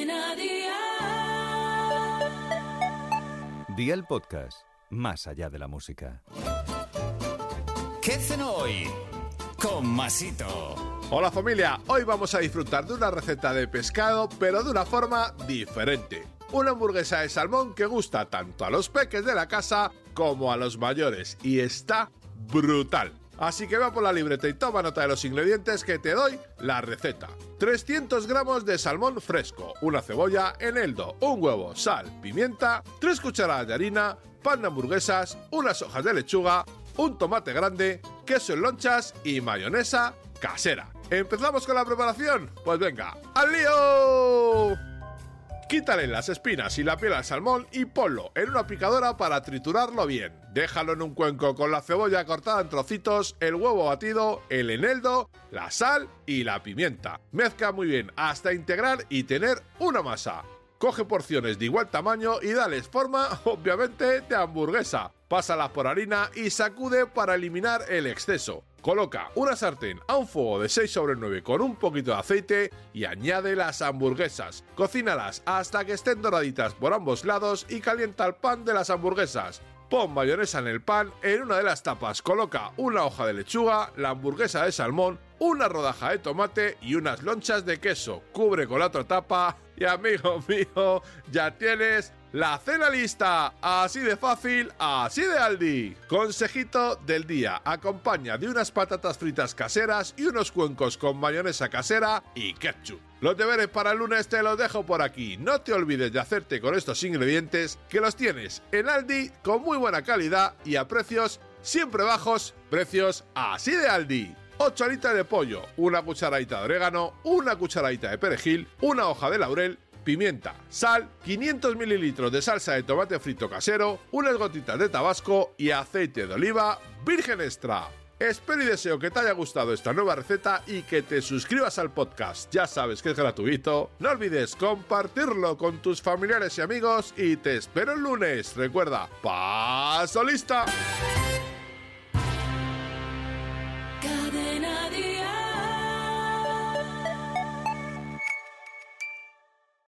Cadena Dial. Día el podcast, más allá de la música. ¿Qué cenó hoy? Con Masito. Hola familia, hoy vamos a disfrutar de una receta de pescado, pero de una forma diferente. Una hamburguesa de salmón que gusta tanto a los peques de la casa como a los mayores y está brutal. Así que va por la libreta y toma nota de los ingredientes que te doy la receta. 300 gramos de salmón fresco, una cebolla, eneldo, un huevo, sal, pimienta, 3 cucharadas de harina, pan de hamburguesas, unas hojas de lechuga, un tomate grande, queso en lonchas y mayonesa casera. ¿Empezamos con la preparación? Pues venga, ¡al lío! Quítale las espinas y la piel al salmón y ponlo en una picadora para triturarlo bien. Déjalo en un cuenco con la cebolla cortada en trocitos, el huevo batido, el eneldo, la sal y la pimienta. Mezcla muy bien hasta integrar y tener una masa. Coge porciones de igual tamaño y dales forma, obviamente, de hamburguesa. Pásalas por harina y sacude para eliminar el exceso. Coloca una sartén a un fuego de 6 sobre 9 con un poquito de aceite y añade las hamburguesas. Cocínalas hasta que estén doraditas por ambos lados y calienta el pan de las hamburguesas. Pon mayonesa en el pan, en una de las tapas coloca una hoja de lechuga, la hamburguesa de salmón, una rodaja de tomate y unas lonchas de queso. Cubre con la otra tapa y amigo mío, ya tienes la cena lista, así de fácil, así de Aldi. Consejito del día, acompaña de unas patatas fritas caseras y unos cuencos con mayonesa casera y ketchup. Los deberes para el lunes te los dejo por aquí. No te olvides de hacerte con estos ingredientes que los tienes en Aldi con muy buena calidad y a precios siempre bajos, precios así de Aldi. 8 alitas de pollo, una cucharadita de orégano, una cucharadita de perejil, una hoja de laurel, pimienta, sal, 500 mililitros de salsa de tomate frito casero, unas gotitas de tabasco y aceite de oliva virgen extra. Espero y deseo que te haya gustado esta nueva receta y que te suscribas al podcast. Ya sabes que es gratuito. No olvides compartirlo con tus familiares y amigos y te espero el lunes. Recuerda, paso lista.